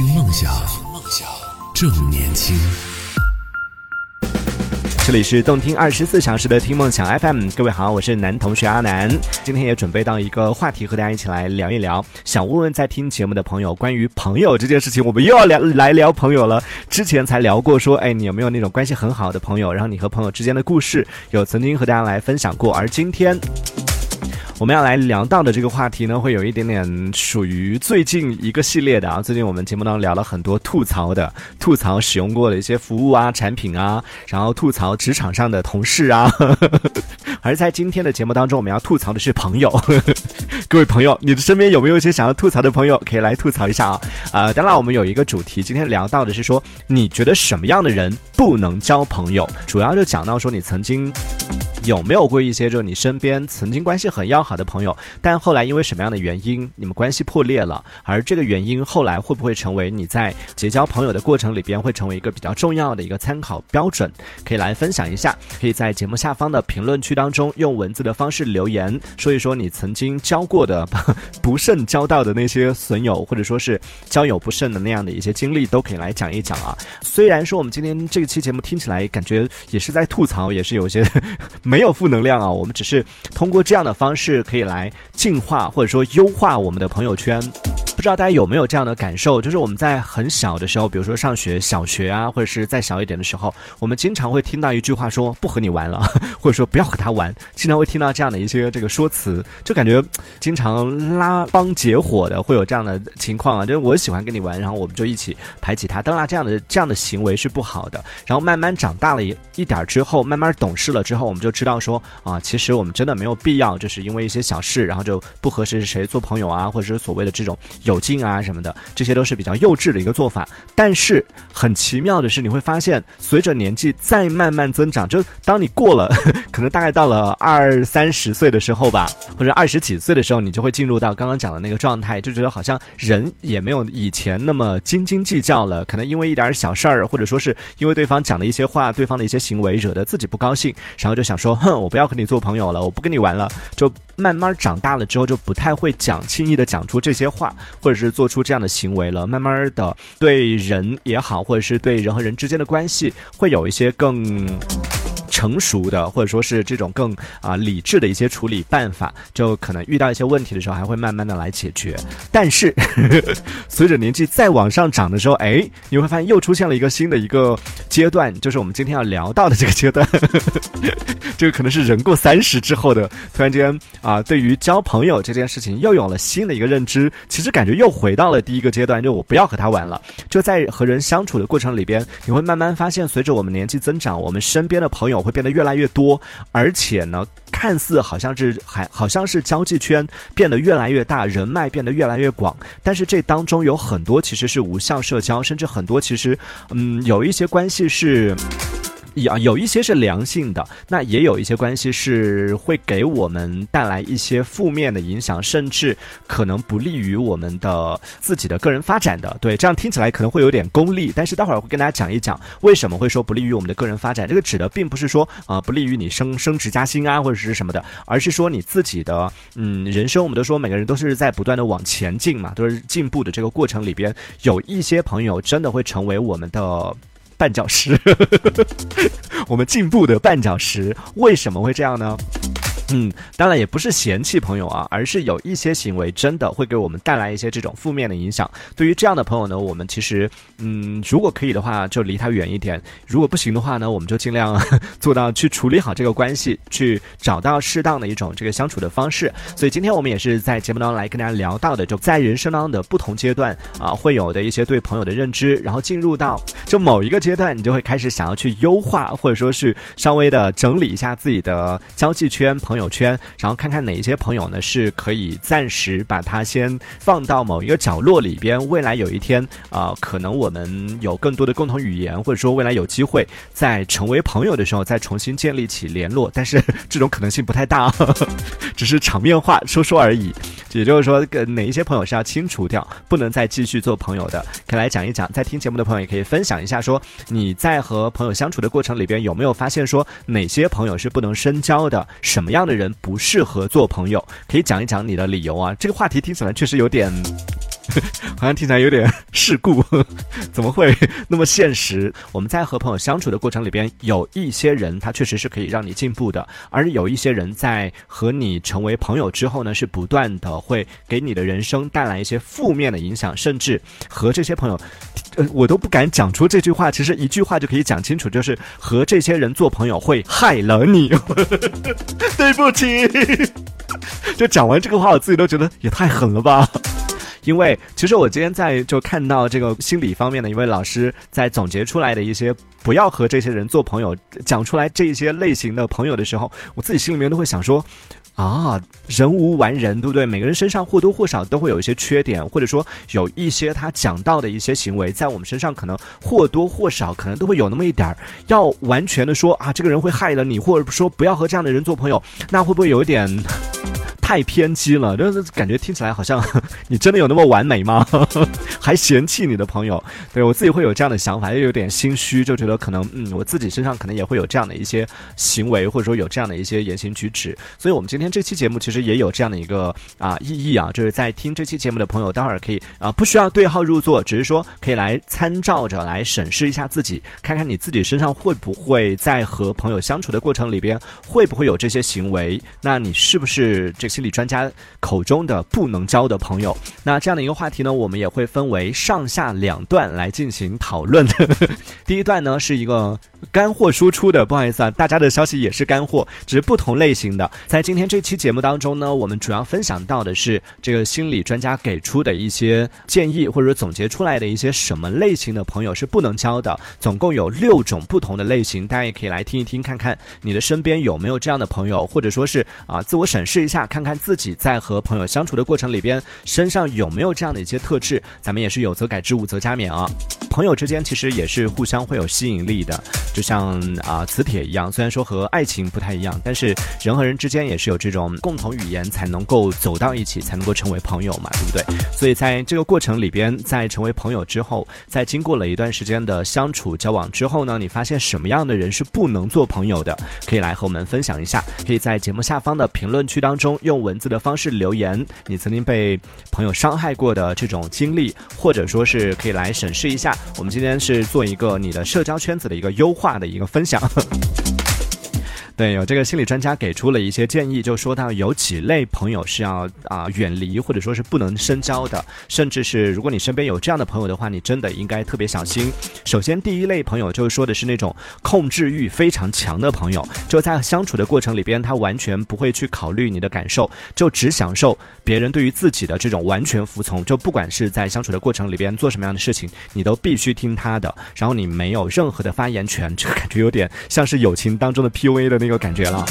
听梦想，梦想正年轻。这里是动听二十四小时的听梦想 FM，各位好，我是男同学阿南，今天也准备到一个话题和大家一起来聊一聊，想问问在听节目的朋友，关于朋友这件事情，我们又要聊来聊朋友了。之前才聊过说，哎，你有没有那种关系很好的朋友？然后你和朋友之间的故事，有曾经和大家来分享过，而今天。我们要来聊到的这个话题呢，会有一点点属于最近一个系列的啊。最近我们节目当中聊了很多吐槽的，吐槽使用过的一些服务啊、产品啊，然后吐槽职场上的同事啊。而在今天的节目当中，我们要吐槽的是朋友。各位朋友，你的身边有没有一些想要吐槽的朋友，可以来吐槽一下啊？啊，当然我们有一个主题，今天聊到的是说，你觉得什么样的人不能交朋友？主要就讲到说，你曾经。有没有过一些就是你身边曾经关系很要好的朋友，但后来因为什么样的原因你们关系破裂了？而这个原因后来会不会成为你在结交朋友的过程里边会成为一个比较重要的一个参考标准？可以来分享一下，可以在节目下方的评论区当中用文字的方式留言，说一说你曾经交过的 不慎交到的那些损友，或者说是交友不慎的那样的一些经历，都可以来讲一讲啊。虽然说我们今天这期节目听起来感觉也是在吐槽，也是有些。没没有负能量啊，我们只是通过这样的方式可以来净化或者说优化我们的朋友圈。不知道大家有没有这样的感受？就是我们在很小的时候，比如说上学、小学啊，或者是再小一点的时候，我们经常会听到一句话说“不和你玩了”，或者说“不要和他玩”，经常会听到这样的一些这个说辞，就感觉经常拉帮结伙的会有这样的情况啊。就是我喜欢跟你玩，然后我们就一起排挤他。当然，这样的这样的行为是不好的。然后慢慢长大了一一点之后，慢慢懂事了之后，我们就知道说啊，其实我们真的没有必要，就是因为一些小事，然后就不和谁谁谁做朋友啊，或者是所谓的这种。友尽啊什么的，这些都是比较幼稚的一个做法。但是很奇妙的是，你会发现，随着年纪再慢慢增长，就当你过了，可能大概到了二三十岁的时候吧，或者二十几岁的时候，你就会进入到刚刚讲的那个状态，就觉得好像人也没有以前那么斤斤计较了。可能因为一点小事儿，或者说是因为对方讲的一些话，对方的一些行为惹得自己不高兴，然后就想说，哼，我不要和你做朋友了，我不跟你玩了。就慢慢长大了之后，就不太会讲，轻易的讲出这些话。或者是做出这样的行为了，慢慢的对人也好，或者是对人和人之间的关系，会有一些更。成熟的，或者说是这种更啊理智的一些处理办法，就可能遇到一些问题的时候，还会慢慢的来解决。但是 随着年纪再往上涨的时候，哎，你会发现又出现了一个新的一个阶段，就是我们今天要聊到的这个阶段。这个可能是人过三十之后的，突然间啊，对于交朋友这件事情又有了新的一个认知。其实感觉又回到了第一个阶段，就我不要和他玩了。就在和人相处的过程里边，你会慢慢发现，随着我们年纪增长，我们身边的朋友。会变得越来越多，而且呢，看似好像是还好像是交际圈变得越来越大，人脉变得越来越广，但是这当中有很多其实是无效社交，甚至很多其实，嗯，有一些关系是。有有一些是良性的，那也有一些关系是会给我们带来一些负面的影响，甚至可能不利于我们的自己的个人发展的。对，这样听起来可能会有点功利，但是待会儿会跟大家讲一讲为什么会说不利于我们的个人发展。这个指的并不是说啊不利于你升升职加薪啊或者是什么的，而是说你自己的嗯人生，我们都说每个人都是在不断的往前进嘛，都是进步的这个过程里边，有一些朋友真的会成为我们的。绊脚石，我们进步的绊脚石，为什么会这样呢？嗯，当然也不是嫌弃朋友啊，而是有一些行为真的会给我们带来一些这种负面的影响。对于这样的朋友呢，我们其实，嗯，如果可以的话，就离他远一点；如果不行的话呢，我们就尽量 做到去处理好这个关系，去找到适当的一种这个相处的方式。所以今天我们也是在节目当中来跟大家聊到的，就在人生当中的不同阶段啊，会有的一些对朋友的认知，然后进入到就某一个阶段，你就会开始想要去优化，或者说是稍微的整理一下自己的交际圈朋友。友圈，然后看看哪一些朋友呢是可以暂时把它先放到某一个角落里边，未来有一天啊，可能我们有更多的共同语言，或者说未来有机会在成为朋友的时候再重新建立起联络，但是 这种可能性不太大，只是场面话说说而已。也就是说，跟哪一些朋友是要清除掉，不能再继续做朋友的，可以来讲一讲。在听节目的朋友也可以分享一下，说你在和朋友相处的过程里边有没有发现说哪些朋友是不能深交的，什么样的。的人不适合做朋友，可以讲一讲你的理由啊。这个话题听起来确实有点 好像听起来有点世故，怎么会那么现实？我们在和朋友相处的过程里边，有一些人他确实是可以让你进步的，而有一些人在和你成为朋友之后呢，是不断的会给你的人生带来一些负面的影响，甚至和这些朋友，呃，我都不敢讲出这句话，其实一句话就可以讲清楚，就是和这些人做朋友会害了你。对不起，就讲完这个话，我自己都觉得也太狠了吧。因为其实我今天在就看到这个心理方面的一位老师在总结出来的一些不要和这些人做朋友，讲出来这些类型的朋友的时候，我自己心里面都会想说。啊，人无完人，对不对？每个人身上或多或少都会有一些缺点，或者说有一些他讲到的一些行为，在我们身上可能或多或少可能都会有那么一点儿。要完全的说啊，这个人会害了你，或者说不要和这样的人做朋友，那会不会有一点？太偏激了，就是感觉听起来好像 你真的有那么完美吗？还嫌弃你的朋友？对我自己会有这样的想法，又有点心虚，就觉得可能嗯，我自己身上可能也会有这样的一些行为，或者说有这样的一些言行举止。所以，我们今天这期节目其实也有这样的一个啊意义啊，就是在听这期节目的朋友，待会儿可以啊不需要对号入座，只是说可以来参照着来审视一下自己，看看你自己身上会不会在和朋友相处的过程里边会不会有这些行为？那你是不是这些？心理专家口中的不能交的朋友，那这样的一个话题呢，我们也会分为上下两段来进行讨论。第一段呢是一个干货输出的，不好意思啊，大家的消息也是干货，只是不同类型的。在今天这期节目当中呢，我们主要分享到的是这个心理专家给出的一些建议，或者说总结出来的一些什么类型的朋友是不能交的。总共有六种不同的类型，大家也可以来听一听，看看你的身边有没有这样的朋友，或者说是啊，自我审视一下，看看。看自己在和朋友相处的过程里边，身上有没有这样的一些特质？咱们也是有则改之，无则加勉啊。朋友之间其实也是互相会有吸引力的，就像啊磁铁一样。虽然说和爱情不太一样，但是人和人之间也是有这种共同语言，才能够走到一起，才能够成为朋友嘛，对不对？所以在这个过程里边，在成为朋友之后，在经过了一段时间的相处交往之后呢，你发现什么样的人是不能做朋友的？可以来和我们分享一下，可以在节目下方的评论区当中用。文字的方式留言，你曾经被朋友伤害过的这种经历，或者说是可以来审视一下。我们今天是做一个你的社交圈子的一个优化的一个分享。对，有这个心理专家给出了一些建议，就说到有几类朋友是要啊远离或者说是不能深交的，甚至是如果你身边有这样的朋友的话，你真的应该特别小心。首先，第一类朋友就是说的是那种控制欲非常强的朋友，就在相处的过程里边，他完全不会去考虑你的感受，就只享受别人对于自己的这种完全服从。就不管是在相处的过程里边做什么样的事情，你都必须听他的，然后你没有任何的发言权，这个感觉有点像是友情当中的 PUA 的那。有感觉了。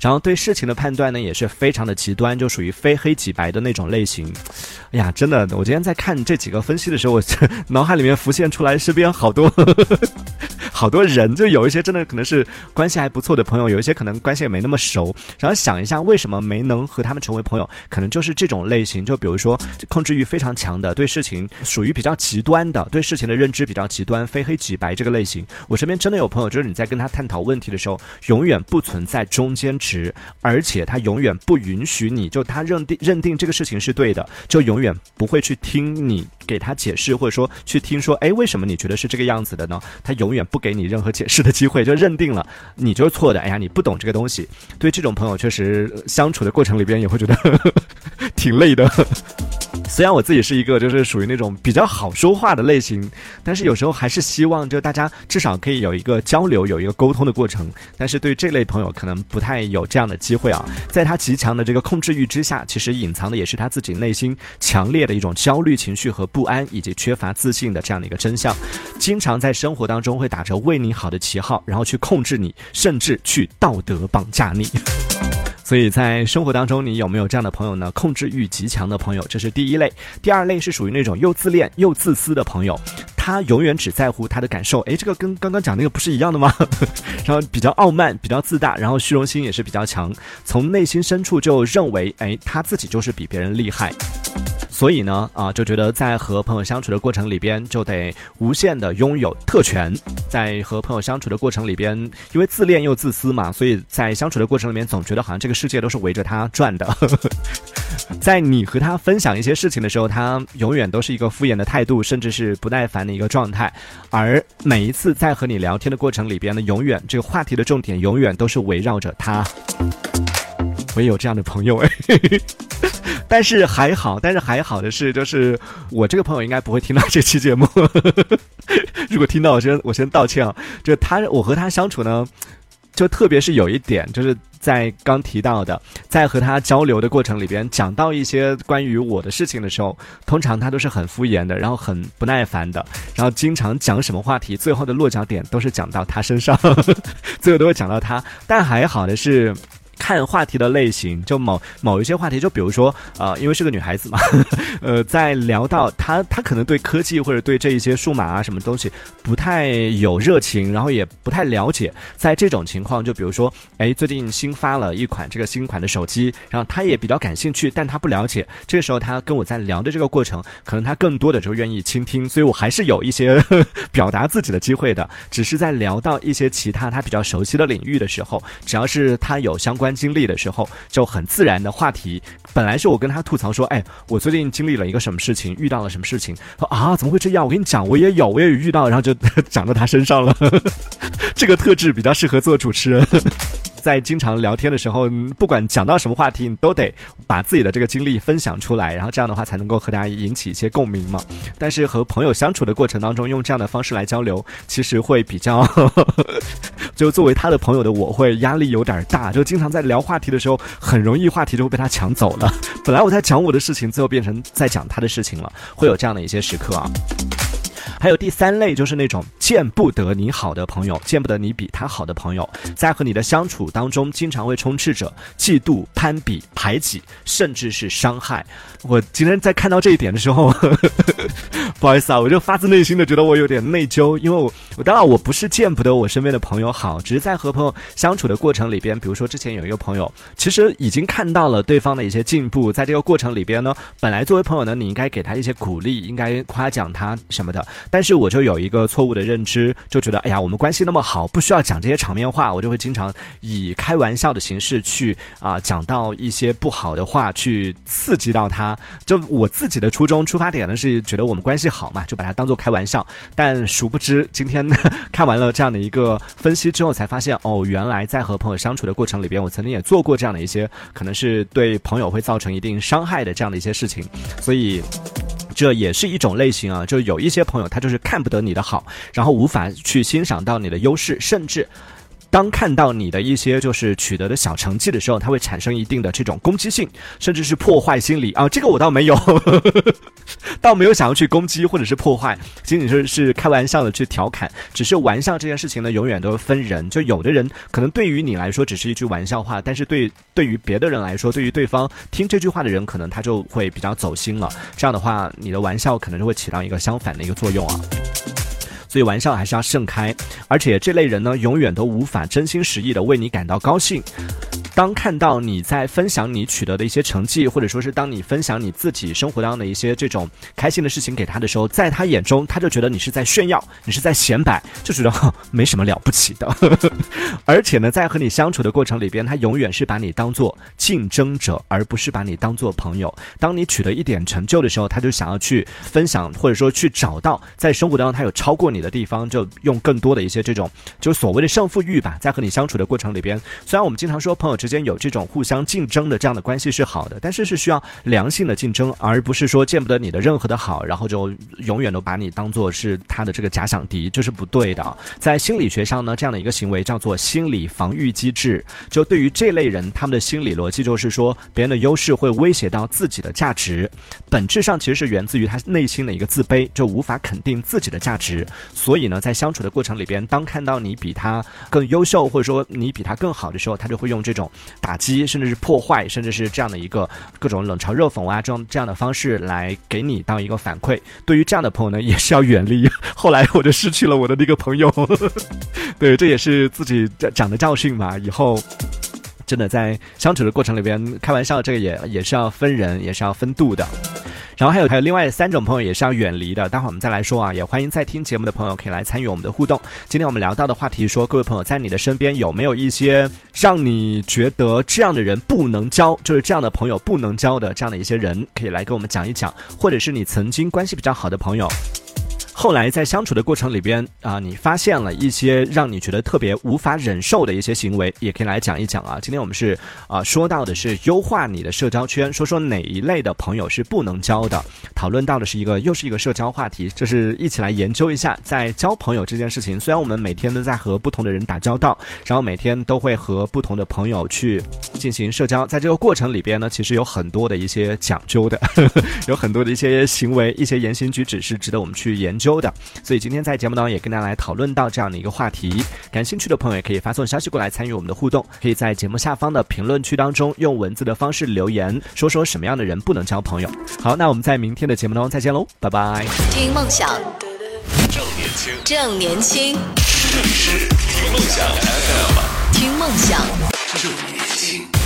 然后对事情的判断呢，也是非常的极端，就属于非黑即白的那种类型。哎呀，真的，我今天在看这几个分析的时候，我 脑海里面浮现出来身边好多好多人，就有一些真的可能是关系还不错的朋友，有一些可能关系也没那么熟。然后想一下，为什么没能和他们成为朋友？可能就是这种类型，就比如说控制欲非常强的，对事情属于比较极端的，对事情的认知比较极端，非黑即白这个类型。我身边真的有朋友，就是你在跟他探讨问题的时候，永远不存在中间值。而且他永远不允许你就他认定认定这个事情是对的，就永远不会去听你给他解释，或者说去听说，哎，为什么你觉得是这个样子的呢？他永远不给给你任何解释的机会，就认定了你就是错的。哎呀，你不懂这个东西。对这种朋友，确实相处的过程里边也会觉得 挺累的。虽然我自己是一个就是属于那种比较好说话的类型，但是有时候还是希望就大家至少可以有一个交流，有一个沟通的过程。但是对这类朋友可能不太有这样的机会啊。在他极强的这个控制欲之下，其实隐藏的也是他自己内心强烈的一种焦虑情绪和不安，以及缺乏自信的这样的一个真相。经常在生活当中会打着为你好的旗号，然后去控制你，甚至去道德绑架你。所以在生活当中，你有没有这样的朋友呢？控制欲极强的朋友，这是第一类。第二类是属于那种又自恋又自私的朋友，他永远只在乎他的感受。诶，这个跟刚刚讲那个不是一样的吗？然后比较傲慢，比较自大，然后虚荣心也是比较强，从内心深处就认为，诶，他自己就是比别人厉害。所以呢，啊，就觉得在和朋友相处的过程里边，就得无限的拥有特权。在和朋友相处的过程里边，因为自恋又自私嘛，所以在相处的过程里面，总觉得好像这个世界都是围着他转的。在你和他分享一些事情的时候，他永远都是一个敷衍的态度，甚至是不耐烦的一个状态。而每一次在和你聊天的过程里边呢，永远这个话题的重点永远都是围绕着他。我也有这样的朋友哎，但是还好，但是还好的是，就是我这个朋友应该不会听到这期节目。如果听到，我先我先道歉啊。就他，我和他相处呢，就特别是有一点，就是在刚提到的，在和他交流的过程里边，讲到一些关于我的事情的时候，通常他都是很敷衍的，然后很不耐烦的，然后经常讲什么话题，最后的落脚点都是讲到他身上，最后都会讲到他。但还好的是。看话题的类型，就某某一些话题，就比如说，啊，因为是个女孩子嘛，呃，在聊到他，他可能对科技或者对这一些数码啊什么东西不太有热情，然后也不太了解。在这种情况，就比如说，哎，最近新发了一款这个新款的手机，然后他也比较感兴趣，但他不了解。这个时候，他跟我在聊的这个过程，可能他更多的就愿意倾听，所以我还是有一些 表达自己的机会的。只是在聊到一些其他他比较熟悉的领域的时候，只要是他有相关。经历的时候就很自然的话题，本来是我跟他吐槽说，哎，我最近经历了一个什么事情，遇到了什么事情，说啊，怎么会这样？我跟你讲，我也有，我也有遇到，然后就 讲到他身上了。这个特质比较适合做主持人。在经常聊天的时候，不管讲到什么话题，你都得把自己的这个经历分享出来，然后这样的话才能够和大家引起一些共鸣嘛。但是和朋友相处的过程当中，用这样的方式来交流，其实会比较，就作为他的朋友的我会压力有点大，就经常在聊话题的时候，很容易话题就会被他抢走了。本来我在讲我的事情，最后变成在讲他的事情了，会有这样的一些时刻啊。还有第三类，就是那种见不得你好的朋友，见不得你比他好的朋友，在和你的相处当中，经常会充斥着嫉妒、攀比、排挤，甚至是伤害。我今天在看到这一点的时候，不好意思啊，我就发自内心的觉得我有点内疚，因为我我当然我不是见不得我身边的朋友好，只是在和朋友相处的过程里边，比如说之前有一个朋友，其实已经看到了对方的一些进步，在这个过程里边呢，本来作为朋友呢，你应该给他一些鼓励，应该夸奖他什么的。但是我就有一个错误的认知，就觉得哎呀，我们关系那么好，不需要讲这些场面话，我就会经常以开玩笑的形式去啊讲到一些不好的话，去刺激到他。就我自己的初衷出发点呢，是觉得我们关系好嘛，就把它当做开玩笑。但殊不知，今天看完了这样的一个分析之后，才发现哦，原来在和朋友相处的过程里边，我曾经也做过这样的一些，可能是对朋友会造成一定伤害的这样的一些事情，所以。这也是一种类型啊，就有一些朋友他就是看不得你的好，然后无法去欣赏到你的优势，甚至。当看到你的一些就是取得的小成绩的时候，他会产生一定的这种攻击性，甚至是破坏心理啊。这个我倒没有，倒没有想要去攻击或者是破坏，仅仅是是开玩笑的去调侃。只是玩笑这件事情呢，永远都是分人。就有的人可能对于你来说只是一句玩笑话，但是对对于别的人来说，对于对方听这句话的人，可能他就会比较走心了。这样的话，你的玩笑可能就会起到一个相反的一个作用啊。所以玩笑还是要盛开，而且这类人呢，永远都无法真心实意的为你感到高兴。当看到你在分享你取得的一些成绩，或者说是当你分享你自己生活当中的一些这种开心的事情给他的时候，在他眼中，他就觉得你是在炫耀，你是在显摆，就觉得 没什么了不起的。而且呢，在和你相处的过程里边，他永远是把你当做竞争者，而不是把你当做朋友。当你取得一点成就的时候，他就想要去分享，或者说去找到在生活当中他有超过你的地方，就用更多的一些这种就所谓的胜负欲吧。在和你相处的过程里边，虽然我们经常说朋友。之间有这种互相竞争的这样的关系是好的，但是是需要良性的竞争，而不是说见不得你的任何的好，然后就永远都把你当做是他的这个假想敌，这是不对的。在心理学上呢，这样的一个行为叫做心理防御机制。就对于这类人，他们的心理逻辑就是说，别人的优势会威胁到自己的价值，本质上其实是源自于他内心的一个自卑，就无法肯定自己的价值。所以呢，在相处的过程里边，当看到你比他更优秀，或者说你比他更好的时候，他就会用这种。打击，甚至是破坏，甚至是这样的一个各种冷嘲热讽啊，这种这样的方式来给你当一个反馈。对于这样的朋友呢，也是要远离。后来我就失去了我的那个朋友，对，这也是自己讲的教训嘛。以后。真的在相处的过程里边，开玩笑这个也也是要分人，也是要分度的。然后还有还有另外三种朋友也是要远离的，待会儿我们再来说啊。也欢迎在听节目的朋友可以来参与我们的互动。今天我们聊到的话题说，各位朋友在你的身边有没有一些让你觉得这样的人不能交，就是这样的朋友不能交的这样的一些人，可以来跟我们讲一讲，或者是你曾经关系比较好的朋友。后来在相处的过程里边啊，你发现了一些让你觉得特别无法忍受的一些行为，也可以来讲一讲啊。今天我们是啊说到的是优化你的社交圈，说说哪一类的朋友是不能交的。讨论到的是一个又是一个社交话题，就是一起来研究一下，在交朋友这件事情，虽然我们每天都在和不同的人打交道，然后每天都会和不同的朋友去进行社交，在这个过程里边呢，其实有很多的一些讲究的，有很多的一些行为、一些言行举止是值得我们去研究。的，所以今天在节目当中也跟大家来讨论到这样的一个话题，感兴趣的朋友也可以发送消息过来参与我们的互动，可以在节目下方的评论区当中用文字的方式留言，说说什么样的人不能交朋友。好，那我们在明天的节目当中再见喽，拜拜。听梦想，正年轻，正年轻，这里是听梦想 FM，听梦想。正年轻。